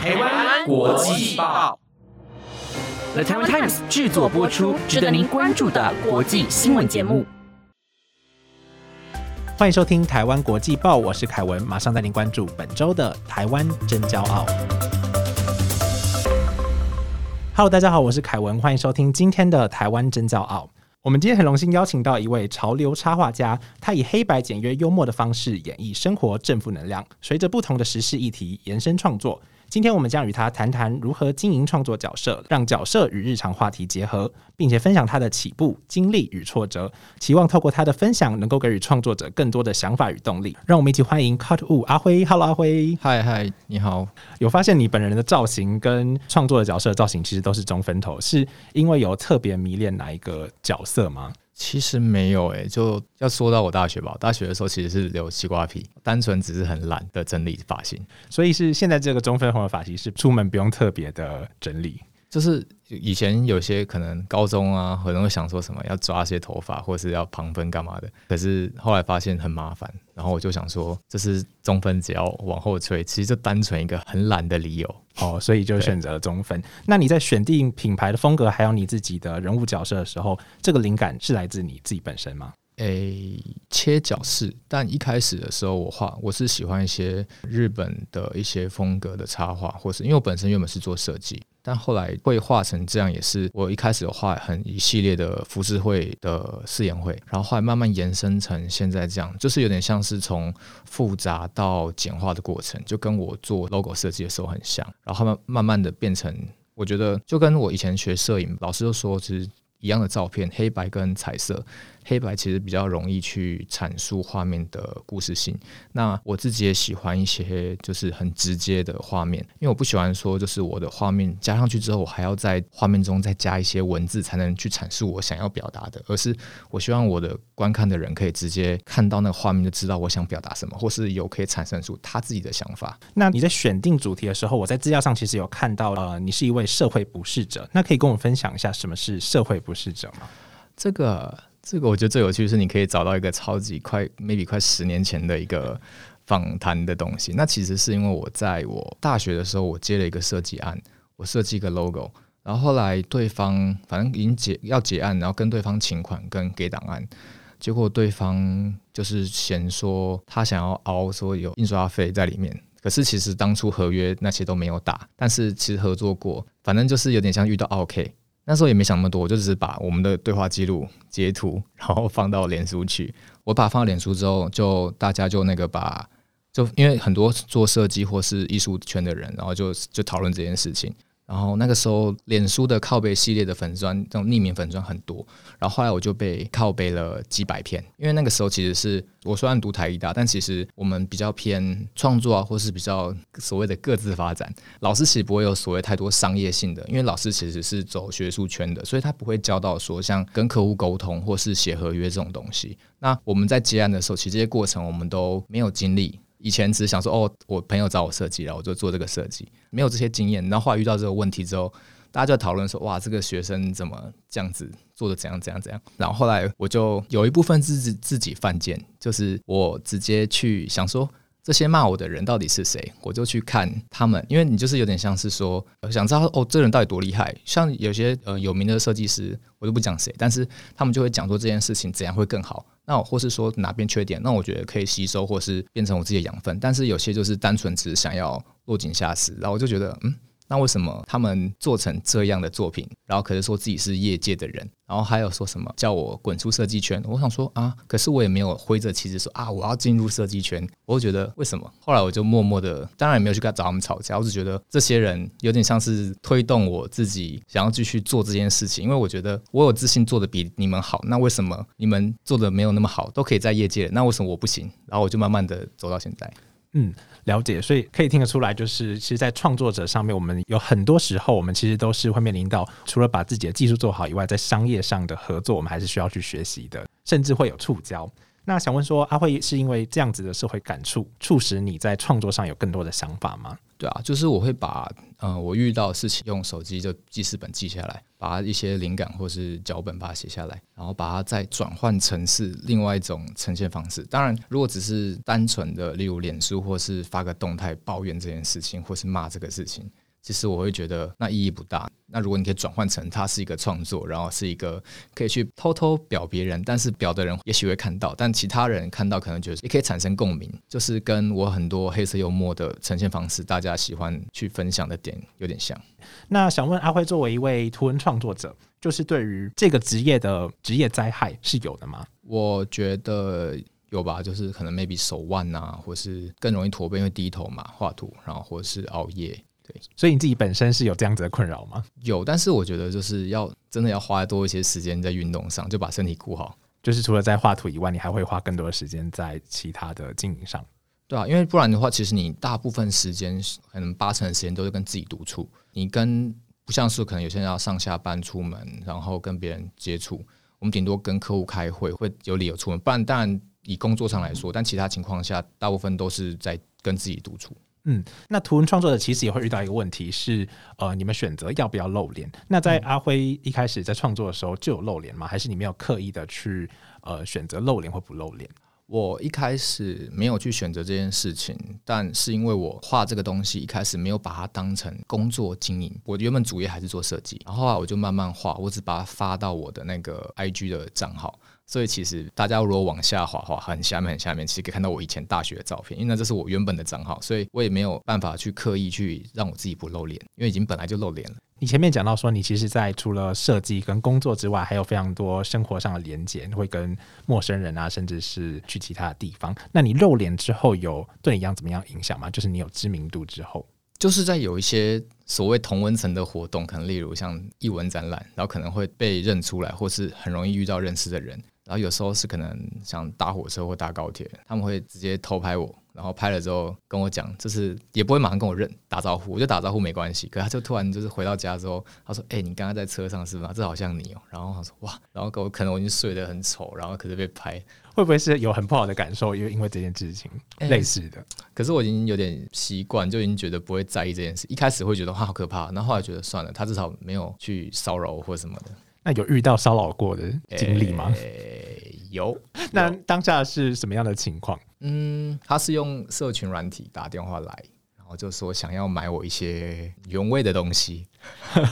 台湾国际报，The Taiwan Times 制作播出，值得您关注的国际新闻节目。欢迎收听《台湾国际报》，我是凯文，马上带您关注本周的台湾真骄傲。Hello，大家好，我是凯文，欢迎收听今天的《台湾真骄傲》。我们今天很荣幸邀请到一位潮流插画家，他以黑白简约幽默的方式演绎生活正负能量，随着不同的时事议题延伸创作。今天我们将与他谈谈如何经营创作角色，让角色与日常话题结合，并且分享他的起步经历与挫折，期望透过他的分享，能够给予创作者更多的想法与动力。让我们一起欢迎 Cut Wu 阿辉，Hello 阿辉，嗨嗨，你好。有发现你本人的造型跟创作的角色造型其实都是中分头，是因为有特别迷恋哪一个角色吗？其实没有诶，就要说到我大学吧。大学的时候其实是留西瓜皮，单纯只是很懒的整理发型，所以是现在这个中分红的发型是出门不用特别的整理。就是以前有些可能高中啊，可能会想说什么要抓些头发，或是要旁分干嘛的。可是后来发现很麻烦，然后我就想说，这是中分，只要往后吹，其实就单纯一个很懒的理由哦，所以就选择了中分。那你在选定品牌的风格，还有你自己的人物角色的时候，这个灵感是来自你自己本身吗？诶，切角式，但一开始的时候我画，我是喜欢一些日本的一些风格的插画，或是因为我本身原本是做设计，但后来会画成这样，也是我一开始有画很一系列的浮世绘的试验会，然后后来慢慢延伸成现在这样，就是有点像是从复杂到简化的过程，就跟我做 logo 设计的时候很像，然后慢慢慢的变成，我觉得就跟我以前学摄影，老师都说其实一样的照片，黑白跟彩色。黑白其实比较容易去阐述画面的故事性。那我自己也喜欢一些就是很直接的画面，因为我不喜欢说就是我的画面加上去之后，我还要在画面中再加一些文字才能去阐述我想要表达的。而是我希望我的观看的人可以直接看到那个画面就知道我想表达什么，或是有可以产生出他自己的想法。那你在选定主题的时候，我在资料上其实有看到，呃，你是一位社会不适者。那可以跟我分享一下什么是社会不适者吗？这个。这个我觉得最有趣是，你可以找到一个超级快，maybe 快十年前的一个访谈的东西。那其实是因为我在我大学的时候，我接了一个设计案，我设计一个 logo，然后后来对方反正已经结要结案，然后跟对方请款跟给档案，结果对方就是嫌说他想要凹说有印刷费在里面，可是其实当初合约那些都没有打，但是其实合作过，反正就是有点像遇到 OK。那时候也没想那么多，我就只是把我们的对话记录截图，然后放到脸书去。我把它放到脸书之后，就大家就那个把，就因为很多做设计或是艺术圈的人，然后就就讨论这件事情。然后那个时候，脸书的靠背系列的粉砖，这种匿名粉砖很多。然后后来我就被靠背了几百篇，因为那个时候其实是我虽然读台艺大，但其实我们比较偏创作啊，或是比较所谓的各自发展。老师其实不会有所谓太多商业性的，因为老师其实是走学术圈的，所以他不会教到说像跟客户沟通或是写合约这种东西。那我们在接案的时候，其实这些过程我们都没有经历。以前只是想说，哦，我朋友找我设计，然后我就做这个设计，没有这些经验。然后后来遇到这个问题之后，大家就讨论说，哇，这个学生怎么这样子做的，怎样怎样怎样。然后后来我就有一部分自自己犯贱，就是我直接去想说。这些骂我的人到底是谁？我就去看他们，因为你就是有点像是说，想知道哦，这人到底多厉害。像有些呃有名的设计师，我就不讲谁，但是他们就会讲说这件事情怎样会更好，那或是说哪边缺点，那我觉得可以吸收或是变成我自己的养分。但是有些就是单纯只想要落井下石，然后我就觉得嗯。那为什么他们做成这样的作品，然后可是说自己是业界的人，然后还有说什么叫我滚出设计圈？我想说啊，可是我也没有挥着旗子说啊，我要进入设计圈。我就觉得为什么？后来我就默默的，当然也没有去跟他找他们吵架，我只觉得这些人有点像是推动我自己想要继续做这件事情，因为我觉得我有自信做的比你们好。那为什么你们做的没有那么好，都可以在业界？那为什么我不行？然后我就慢慢的走到现在。嗯，了解，所以可以听得出来，就是其实，在创作者上面，我们有很多时候，我们其实都是会面临到，除了把自己的技术做好以外，在商业上的合作，我们还是需要去学习的，甚至会有触礁。那想问说，阿慧是因为这样子的社会感触，促使你在创作上有更多的想法吗？对啊，就是我会把、呃我遇到的事情用手机就记事本记下来，把一些灵感或是脚本把它写下来，然后把它再转换成是另外一种呈现方式。当然，如果只是单纯的，例如脸书或是发个动态抱怨这件事情，或是骂这个事情，其实我会觉得那意义不大。那如果你可以转换成它是一个创作，然后是一个可以去偷偷表别人，但是表的人也许会看到，但其他人看到可能觉得也可以产生共鸣，就是跟我很多黑色幽默的呈现方式，大家喜欢去分享的点有点像。那想问阿辉，作为一位图文创作者，就是对于这个职业的职业灾害是有的吗？我觉得有吧，就是可能 maybe 手腕啊，或是更容易驼背，因为低头嘛，画图，然后或是熬夜。所以你自己本身是有这样子的困扰吗？有，但是我觉得就是要真的要花多一些时间在运动上，就把身体顾好。就是除了在画图以外，你还会花更多的时间在其他的经营上。对啊，因为不然的话，其实你大部分时间可能八成的时间都是跟自己独处，你跟不像是可能有些人要上下班出门，然后跟别人接触，我们顶多跟客户开会会有理由出门，不然当然以工作上来说，但其他情况下大部分都是在跟自己独处。嗯，那图文创作者其实也会遇到一个问题是，呃，你们选择要不要露脸？那在阿辉一开始在创作的时候就有露脸吗？还是你没有刻意的去呃选择露脸或不露脸？我一开始没有去选择这件事情，但是因为我画这个东西一开始没有把它当成工作经营，我原本主业还是做设计，然后后来我就慢慢画，我只把它发到我的那个 IG 的账号。所以其实大家如果往下滑滑，很下面很下面，其实可以看到我以前大学的照片，因为那这是我原本的账号，所以我也没有办法去刻意去让我自己不露脸，因为已经本来就露脸了。你前面讲到说，你其实，在除了设计跟工作之外，还有非常多生活上的连接，会跟陌生人啊，甚至是去其他的地方。那你露脸之后，有对你一样怎么样影响吗？就是你有知名度之后，就是在有一些所谓同文层的活动，可能例如像艺文展览，然后可能会被认出来，或是很容易遇到认识的人。然后有时候是可能想搭火车或搭高铁，他们会直接偷拍我，然后拍了之后跟我讲，就是也不会马上跟我认打招呼，我就打招呼没关系。可他就突然就是回到家之后，他说：“哎、你刚刚在车上是吧？这好像你哦、然后他说：“哇！”然后我可能我已经睡得很丑，然后可是被拍，会不会是有很不好的感受？因为因为这件事情哎类似的，可是我已经有点习惯，就已经觉得不会在意这件事。一开始会觉得哇好可怕，然后后来觉得算了，他至少没有去骚扰我或什么的。那有遇到骚扰过的经历吗？诶有。那当下是什么样的情况？嗯，他是用社群软体打电话来，然后就说想要买我一些原味的东西，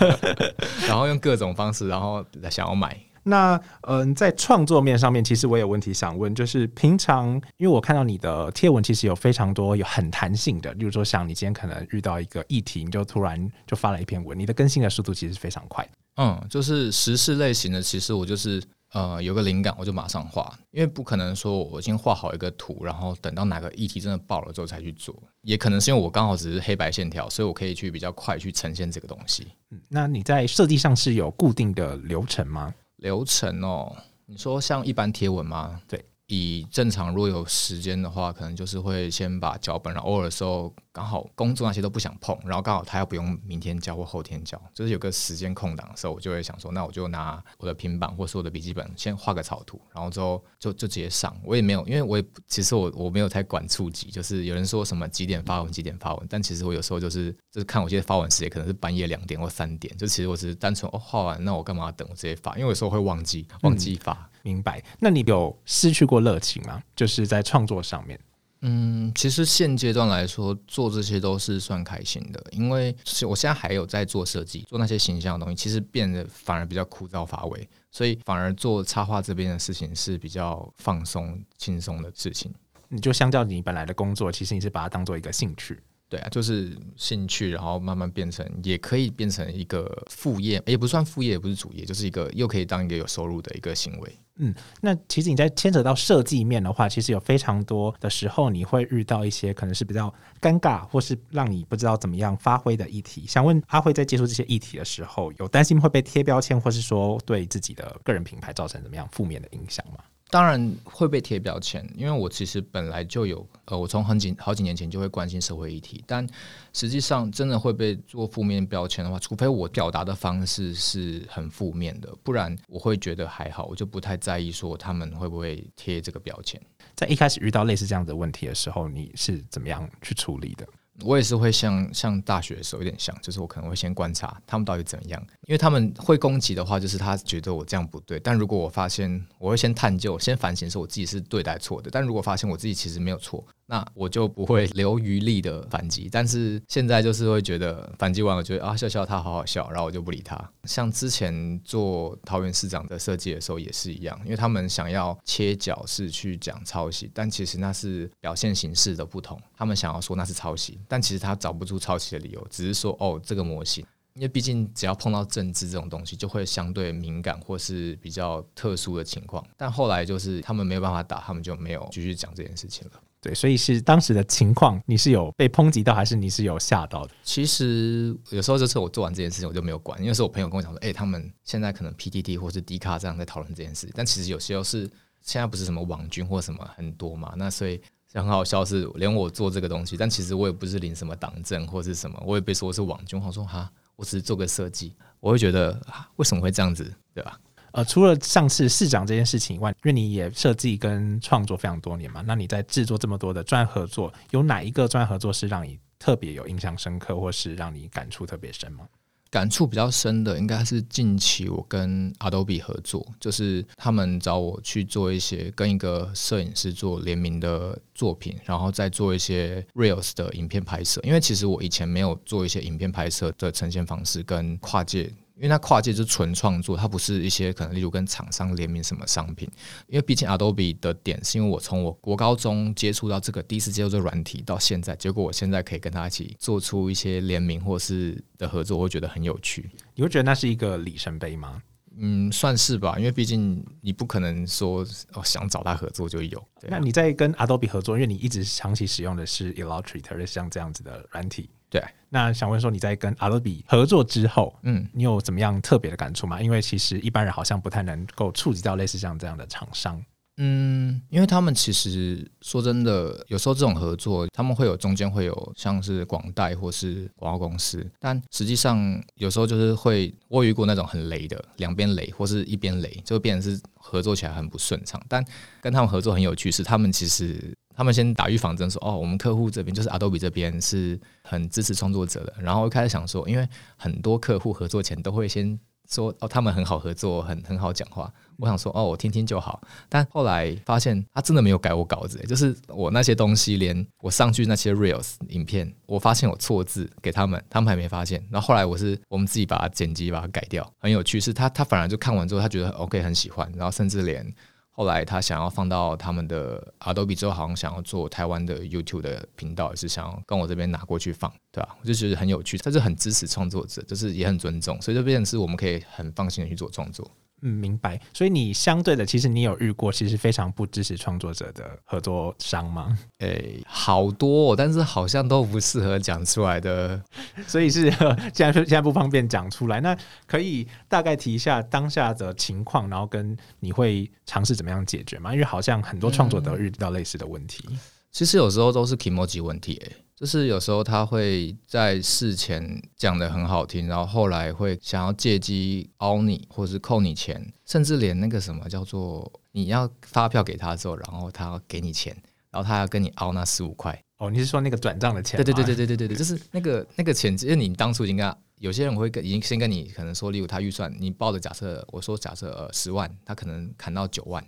然后用各种方式，然后想要买。那嗯、在创作面上面，其实我有问题想问，就是平常因为我看到你的贴文，其实有非常多有很弹性的，例如说像你今天可能遇到一个议题，你就突然就发了一篇文，你的更新的速度其实非常快。嗯，就是时事类型的，其实我就是呃有个灵感我就马上画，因为不可能说我先画好一个图，然后等到哪个议题真的爆了之后才去做，也可能是因为我刚好只是黑白线条，所以我可以去比较快去呈现这个东西。嗯，那你在设计上是有固定的流程吗？流程哦，你说像一般贴文吗？对，以正常如果有时间的话，可能就是会先把脚本，然后偶尔的时候刚好工作那些都不想碰，然后刚好他要不用明天交或后天交，就是有个时间空档的时候，我就会想说，那我就拿我的平板或是我的笔记本先画个草图，然后之后就就直接上。我也没有，因为我也其实我我没有太管触及，就是有人说什么几点发文几点发文，但其实我有时候就是就是看我现在发文时间可能是半夜两点或三点，就其实我只是单纯哦画完，那我干嘛等我直接发？因为有时候会忘记忘记发。明白？那你有失去过热情吗？就是在创作上面。嗯，其实现阶段来说，做这些都是算开心的，因为是我现在还有在做设计，做那些形象的东西，其实变得反而比较枯燥乏味，所以反而做插画这边的事情是比较放松、轻松的事情。你就相较你本来的工作，其实你是把它当做一个兴趣。对啊，就是兴趣，然后慢慢变成，也可以变成一个副业，也不算副业，也不是主业，就是一个又可以当一个有收入的一个行为。嗯那其实你在牵扯到设计面的话，其实有非常多的时候，你会遇到一些可能是比较尴尬，或是让你不知道怎么样发挥的议题。想问阿辉在接触这些议题的时候，有担心会被贴标签，或是说对自己的个人品牌造成怎么样负面的影响吗？当然会被贴标签，因为我其实本来就有，呃，我从很几好几年前就会关心社会议题，但实际上真的会被做负面标签的话，除非我表达的方式是很负面的，不然我会觉得还好，我就不太在意说他们会不会贴这个标签。在一开始遇到类似这样的问题的时候，你是怎么样去处理的？我也是会像像大学的时候有点像，就是我可能会先观察他们到底怎么样，因为他们会攻击的话，就是他觉得我这样不对。但如果我发现，我会先探究、先反省，说我自己是对待错的。但如果发现我自己其实没有错。那我就不会留余力的反击，但是现在就是会觉得反击完，我觉得啊笑笑他好好笑，然后我就不理他。像之前做桃园市长的设计的时候也是一样，因为他们想要切角是去讲抄袭，但其实那是表现形式的不同。他们想要说那是抄袭，但其实他找不出抄袭的理由，只是说哦这个模型，因为毕竟只要碰到政治这种东西，就会相对敏感或是比较特殊的情况。但后来就是他们没有办法打，他们就没有继续讲这件事情了。对，所以是当时的情况，你是有被抨击到，还是你是有吓到的？其实有时候就是我做完这件事情，我就没有管，因为是我朋友跟我讲说，哎，他们现在可能 PDD 或是 D 卡这样在讨论这件事，但其实有时候是现在不是什么网军或什么很多嘛，那所以很好笑是，连我做这个东西，但其实我也不是领什么党政或是什么，我也被说是网军，我说哈，我只是做个设计，我会觉得为什么会这样子，对吧？呃，除了上次市长这件事情以外，因为你也设计跟创作非常多年嘛，那你在制作这么多的专合作，有哪一个专合作是让你特别有印象深刻，或是让你感触特别深吗？感触比较深的应该是近期我跟 Adobe 合作，就是他们找我去做一些跟一个摄影师做联名的作品，然后再做一些 Reels 的影片拍摄。因为其实我以前没有做一些影片拍摄的呈现方式跟跨界。因为它跨界就是纯创作，它不是一些可能例如跟厂商联名什么商品。因为毕竟 Adobe 的点是因为我从我国高中接触到这个第一次接触这个软体到现在，结果我现在可以跟他一起做出一些联名或是的合作，我会觉得很有趣。你会觉得那是一个里程碑吗？嗯，算是吧，因为毕竟你不可能说哦想找他合作就有。那你在跟 Adobe 合作，因为你一直长期使用的是 Illustrator，像这样子的软体。对，那想问说你在跟 Adobe 合作之后，嗯，你有怎么样特别的感触吗？因为其实一般人好像不太能够触及到类似像这样的厂商。嗯，因为他们其实说真的，有时候这种合作，他们会有中间会有像是广代或是广告公司，但实际上有时候就是会我遇过那种很雷的，两边雷或是一边雷，就变成是合作起来很不顺畅。但跟他们合作很有趣，是他们其实他们先打预防针说，哦，我们客户这边就是 Adobe 这边是很支持创作者的。然后一开始想说，因为很多客户合作前都会先。说哦，他们很好合作，很很好讲话。我想说哦，我听听就好。但后来发现他真的没有改我稿子，就是我那些东西，连我上去那些 reels 影片，我发现有错字给他们，他们还没发现。然后后来我是我们自己把它剪辑，把它改掉，很有趣。是他他反而就看完之后，他觉得 OK 很喜欢，然后甚至连。后来他想要放到他们的 Adobe 之后，好像想要做台湾的 YouTube 的频道，也是想要跟我这边拿过去放，对吧？我就觉得很有趣，他是很支持创作者，就是也很尊重，所以这边是我们可以很放心的去做创作。嗯，明白。所以你相对的，其实你有遇过其实非常不支持创作者的合作商吗？诶，好多，哦但是好像都不适合讲出来的。所以是既然说现在不方便讲出来，那可以大概提一下当下的情况，然后跟你会尝试怎么样解决吗？因为好像很多创作者遇到类似的问题。其实有时候都是 emoji 问题，诶。就是有时候他会在事前讲的很好听，然后后来会想要借机凹你，或者是扣你钱，甚至连那个什么叫做你要发票给他之后，然后他要给你钱，然后他要跟你凹那十五块。哦，你是说那个转账的钱？对对对对对对对对，就是那个那个钱，因为你当初已经跟他，有些人会跟已经先跟你可能说，例如他预算你报的假设，我说假设呃十万，他可能砍到九万，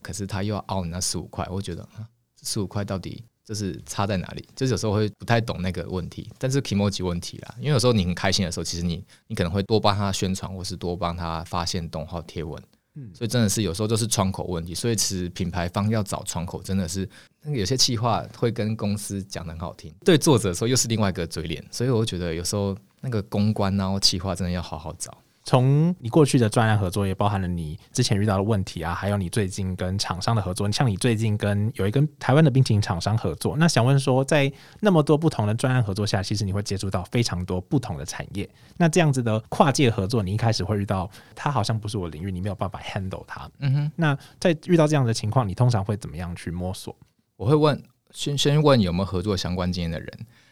可是他又要凹你那十五块，我觉得啊，十五块到底？就是差在哪里？就是有时候会不太懂那个问题，但是 emoji 问题啦。因为有时候你很开心的时候，其实你你可能会多帮他宣传，或是多帮他发现动画贴文。嗯，所以真的是有时候就是窗口问题。所以其实品牌方要找窗口，真的是那个有些企划会跟公司讲的很好听，对作者说又是另外一个嘴脸。所以我觉得有时候那个公关然后，企划真的要好好找。从你过去的专案合作，也包含了你之前遇到的问题啊，还有你最近跟厂商的合作。像你最近跟有一跟台湾的冰淇淋厂商合作，那想问说，在那么多不同的专案合作下，其实你会接触到非常多不同的产业。那这样子的跨界合作，你一开始会遇到，它好像不是我领域，你没有办法 handle 它。嗯哼。那在遇到这样的情况，你通常会怎么样去摸索？我会问，先先问有没有合作相关经验的人。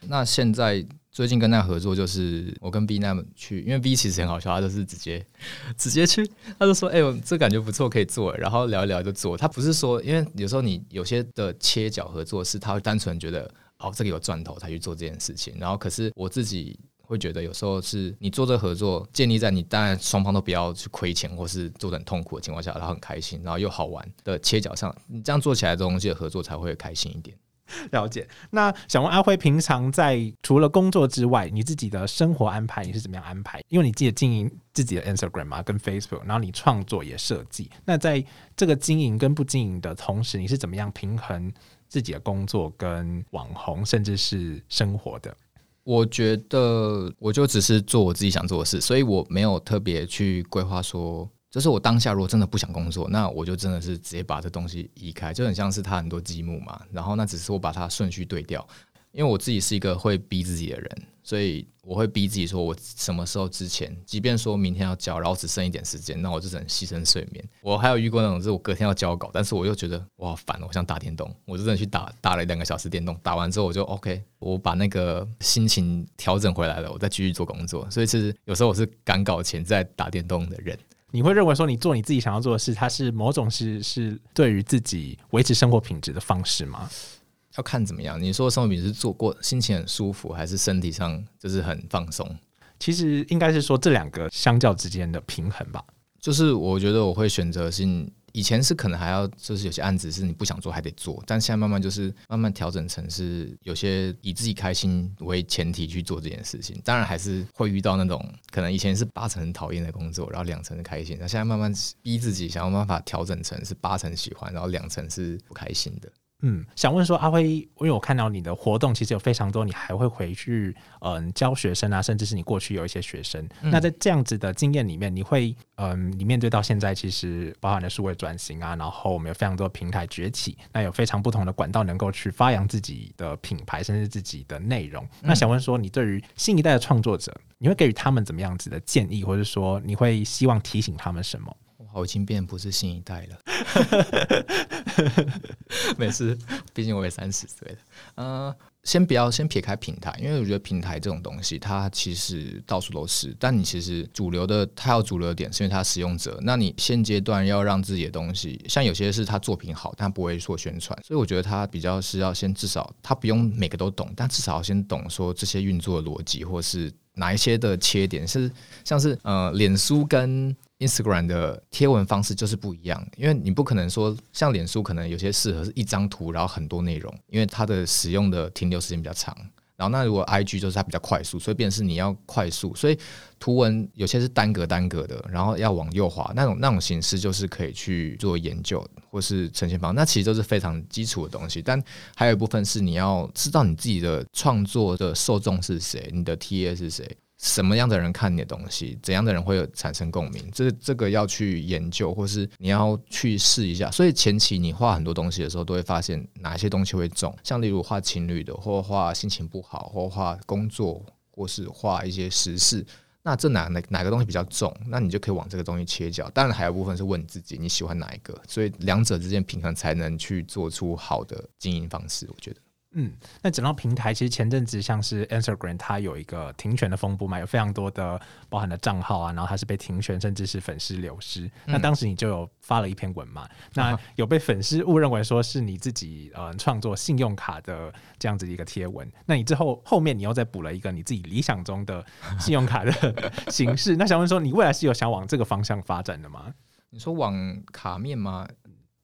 那现在。最近跟他合作，就是我跟 B 那们去，因为 B 其实很好笑，他就是直接 直接去，他就说：“哎呦，这感觉不错，可以做。”然后聊一聊就做。他不是说，因为有时候你有些的切角合作是，他会单纯觉得哦，这个有赚头才去做这件事情。然后，可是我自己会觉得，有时候是你做这合作，建立在你当然双方都不要去亏钱或是做的很痛苦的情况下，然后很开心，然后又好玩的切角上，你这样做起来的东西的合作才会开心一点。了解。那想问阿辉，平常在除了工作之外，你自己的生活安排你是怎么样安排？因为你记得经营自己的 Instagram 嘛，跟 Facebook，然后你创作也设计。那在这个经营跟不经营的同时，你是怎么样平衡自己的工作跟网红，甚至是生活的？我觉得我就只是做我自己想做的事，所以我没有特别去规划说。就是我当下如果真的不想工作，那我就真的是直接把这东西移开，就很像是他很多积木嘛。然后那只是我把它顺序对调，因为我自己是一个会逼自己的人，所以我会逼自己说，我什么时候之前，即便说明天要交，然后只剩一点时间，那我就只能牺牲睡眠。我还有遇过那种，是我隔天要交稿，但是我又觉得我好烦，我想打电动，我就真的去打打了两个小时电动，打完之后我就 OK，我把那个心情调整回来了，我再继续做工作。所以其实有时候我是赶稿前在打电动的人。你会认为说你做你自己想要做的事，它是某种是是对于自己维持生活品质的方式吗？要看怎么样。你说生活品质做过，心情很舒服，还是身体上就是很放松？其实应该是说这两个相较之间的平衡吧。就是我觉得我会选择性。以前是可能还要，就是有些案子是你不想做还得做，但现在慢慢就是慢慢调整成是有些以自己开心为前提去做这件事情。当然还是会遇到那种可能以前是八成讨厌的工作，然后两成是开心。那现在慢慢逼自己想要办法调整成是八成喜欢，然后两成是不开心的。嗯，想问说阿辉，因为我看到你的活动其实有非常多，你还会回去嗯教学生啊，甚至是你过去有一些学生。那在这样子的经验里面，你会嗯，你面对到现在其实包含了数位转型啊，然后我们有非常多平台崛起，那有非常不同的管道能够去发扬自己的品牌，甚至自己的内容。那想问说，你对于新一代的创作者，你会给予他们怎么样子的建议，或者说你会希望提醒他们什么？我已经变不是新一代了，是，毕竟我也三十岁了。嗯，先不要先撇开平台，因为我觉得平台这种东西，它其实到处都是。但你其实主流的，它有主流的点，是因为它使用者。那你现阶段要让自己的东西，像有些是他作品好，但不会做宣传，所以我觉得他比较是要先至少他不用每个都懂，但至少要先懂说这些运作的逻辑，或是哪一些的切点是像是呃，脸书跟。Instagram 的贴文方式就是不一样，因为你不可能说像脸书，可能有些适合是一张图，然后很多内容，因为它的使用的停留时间比较长。然后那如果 IG 就是它比较快速，所以便是你要快速，所以图文有些是单格单格的，然后要往右滑那种那种形式就是可以去做研究或是呈现方，那其实都是非常基础的东西。但还有一部分是你要知道你自己的创作的受众是谁，你的 TA 是谁。什么样的人看你的东西，怎样的人会有产生共鸣？这这个要去研究，或是你要去试一下。所以前期你画很多东西的时候，都会发现哪些东西会中。像例如画情侣的，或画心情不好，或画工作，或是画一些时事，那这哪哪哪个东西比较重？那你就可以往这个东西切角。当然还有部分是问自己你喜欢哪一个，所以两者之间平衡才能去做出好的经营方式。我觉得。嗯，那整到平台其实前阵子像是 Instagram，它有一个停权的风波嘛，有非常多的包含的账号啊，然后它是被停权，甚至是粉丝流失。那当时你就有发了一篇文嘛，那有被粉丝误认为说是你自己呃创作信用卡的这样子的一个贴文。那你之后后面你又再补了一个你自己理想中的信用卡的 形式。那想问说，你未来是有想往这个方向发展的吗？你说往卡面吗？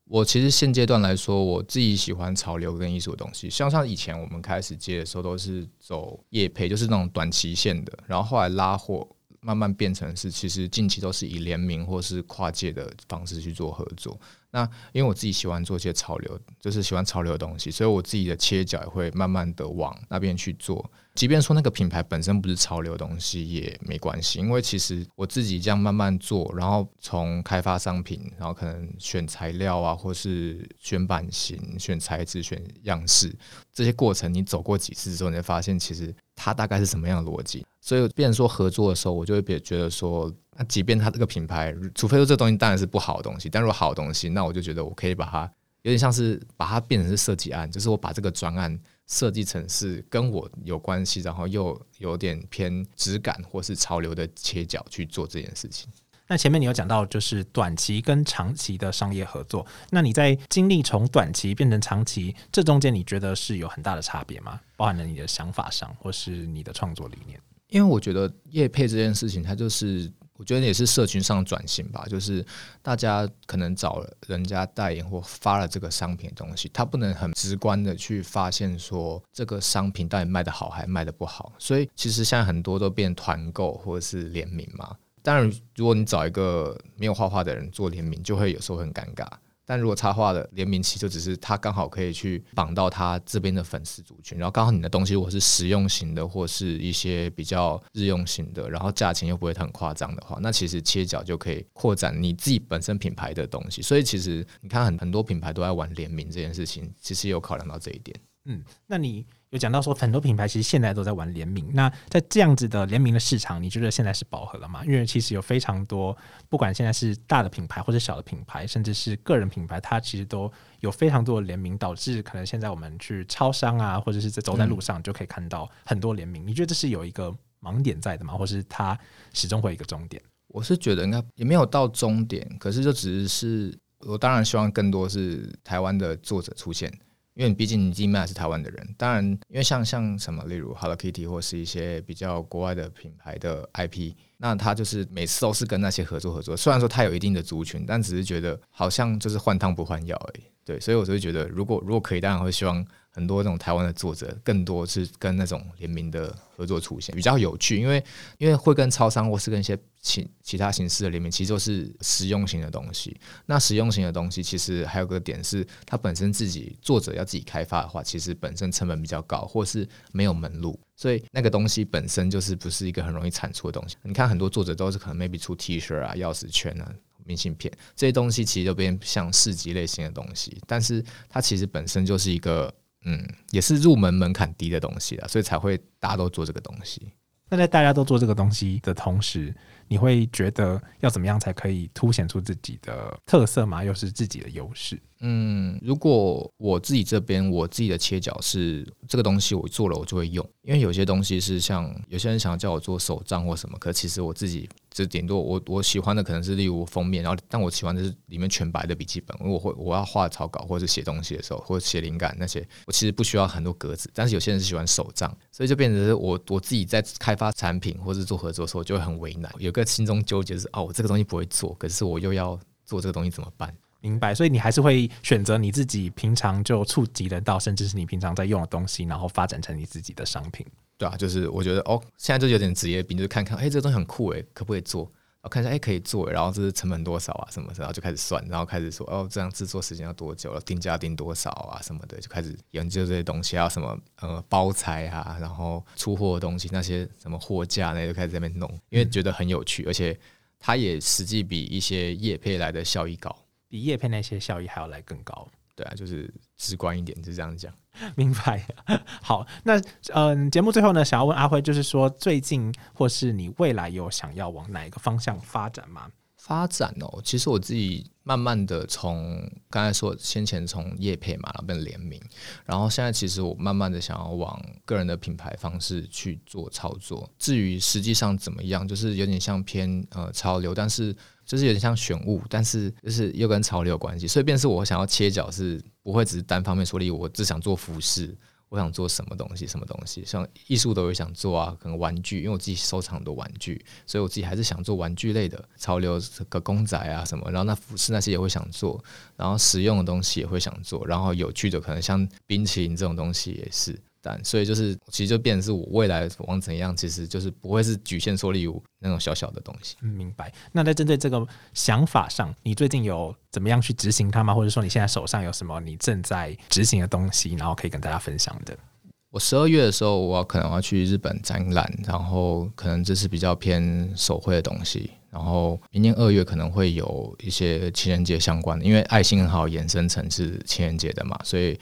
我其实现阶段来说，我自己喜欢潮流跟艺术的东西。像像以前我们开始接的时候，都是走业配，就是那种短期线的。然后后来拉货，慢慢变成是，其实近期都是以联名或是跨界的方式去做合作。那因为我自己喜欢做一些潮流，就是喜欢潮流的东西，所以我自己的切角也会慢慢的往那边去做。即便说那个品牌本身不是潮流东西也没关系，因为其实我自己这样慢慢做，然后从开发商品，然后可能选材料啊，或是选版型、选材质、选样式这些过程，你走过几次之后，你会发现其实它大概是什么样的逻辑。所以，变成说合作的时候，我就会别觉得说，那即便它这个品牌，除非说这东西当然是不好的东西，但如果好的东西，那我就觉得我可以把它有点像是把它变成是设计案，就是我把这个专案设计成是跟我有关系，然后又有点偏质感或是潮流的切角去做这件事情。那前面你有讲到，就是短期跟长期的商业合作。那你在经历从短期变成长期，这中间你觉得是有很大的差别吗？包含了你的想法上，或是你的创作理念？因为我觉得业配这件事情，它就是我觉得也是社群上转型吧。就是大家可能找人家代言或发了这个商品的东西，他不能很直观的去发现说这个商品到底卖的好还卖的不好。所以其实现在很多都变团购或者是联名嘛。当然，如果你找一个没有画画的人做联名，就会有时候很尴尬。但如果插画的联名期就只是他刚好可以去绑到他这边的粉丝族群，然后刚好你的东西如果是实用型的或是一些比较日用型的，然后价钱又不会很夸张的话，那其实切角就可以扩展你自己本身品牌的东西。所以其实你看很很多品牌都在玩联名这件事情，其实有考量到这一点。嗯，那你？有讲到说很多品牌其实现在都在玩联名，那在这样子的联名的市场，你觉得现在是饱和了吗？因为其实有非常多，不管现在是大的品牌或者小的品牌，甚至是个人品牌，它其实都有非常多的联名，导致可能现在我们去超商啊，或者是在走在路上就可以看到很多联名。你觉得这是有一个盲点在的吗？或是它始终会有一个终点？我是觉得应该也没有到终点，可是就只是我当然希望更多是台湾的作者出现。因为你毕竟你自己卖是台湾的人，当然，因为像像什么，例如 Hello Kitty 或是一些比较国外的品牌的 IP，那它就是每次都是跟那些合作合作。虽然说它有一定的族群，但只是觉得好像就是换汤不换药而已。对，所以我就觉得，如果如果可以，当然会希望。很多这种台湾的作者，更多是跟那种联名的合作出现，比较有趣。因为因为会跟超商或是跟一些其其他形式的联名，其实都是实用型的东西。那实用型的东西，其实还有个点是，它本身自己作者要自己开发的话，其实本身成本比较高，或是没有门路，所以那个东西本身就是不是一个很容易产出的东西。你看很多作者都是可能 maybe 出 T 恤啊、钥匙圈啊。明信片这些东西其实就变像市集类型的东西，但是它其实本身就是一个。嗯，也是入门门槛低的东西了，所以才会大家都做这个东西。那在大家都做这个东西的同时，你会觉得要怎么样才可以凸显出自己的特色吗？又是自己的优势？嗯，如果我自己这边我自己的切角是这个东西，我做了我就会用，因为有些东西是像有些人想要叫我做手账或什么，可其实我自己。这顶多我我喜欢的可能是例如封面，然后但我喜欢的是里面全白的笔记本，我会我要画草稿或者写东西的时候，或者写灵感那些，我其实不需要很多格子。但是有些人是喜欢手账，所以就变成是我我自己在开发产品或者做合作的时候就会很为难，有个心中纠结是哦，我这个东西不会做，可是我又要做这个东西怎么办？明白，所以你还是会选择你自己平常就触及得到，甚至是你平常在用的东西，然后发展成你自己的商品。对啊，就是我觉得哦，现在就有点职业病，就是看看，哎，这个东西很酷哎，可不可以做？我看一下，哎，可以做，然后这是成本多少啊？什么？然后就开始算，然后开始说，哦，这样制作时间要多久了？定价定多少啊？什么的，就开始研究这些东西，啊什么呃包材啊，然后出货的东西，那些什么货架，那些就开始在那边弄，因为觉得很有趣，而且它也实际比一些业配来的效益高，比叶片那些效益还要来更高。对啊，就是直观一点，就这样讲。明白。好，那嗯，节目最后呢，想要问阿辉，就是说最近或是你未来有想要往哪一个方向发展吗？发展哦，其实我自己慢慢的从刚才说先前从业配嘛，然后变联名，然后现在其实我慢慢的想要往个人的品牌方式去做操作。至于实际上怎么样，就是有点像偏呃潮流，但是。就是有点像选物，但是就是又跟潮流有关系，所以便是我想要切角是不会只是单方面说，例如我只想做服饰，我想做什么东西，什么东西，像艺术都有想做啊，可能玩具，因为我自己收藏很多玩具，所以我自己还是想做玩具类的潮流个公仔啊什么，然后那服饰那些也会想做，然后实用的东西也会想做，然后有趣的可能像冰淇淋这种东西也是。单，所以就是其实就变成是我未来往怎样，其实就是不会是局限说例如那种小小的东西。嗯，明白。那在针对这个想法上，你最近有怎么样去执行它吗？或者说你现在手上有什么你正在执行的东西，然后可以跟大家分享的？我十二月的时候，我可能要去日本展览，然后可能这是比较偏手绘的东西。然后明年二月可能会有一些情人节相关的，因为爱心很好延伸成是情人节的嘛，所以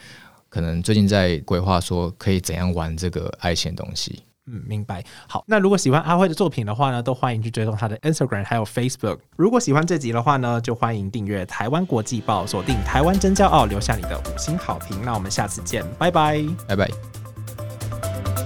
可能最近在规划说可以怎样玩这个爱情东西。嗯，明白。好，那如果喜欢阿辉的作品的话呢，都欢迎去追踪他的 Instagram 还有 Facebook。如果喜欢这集的话呢，就欢迎订阅台湾国际报，锁定台湾真骄傲，留下你的五星好评。那我们下次见，拜拜，拜拜。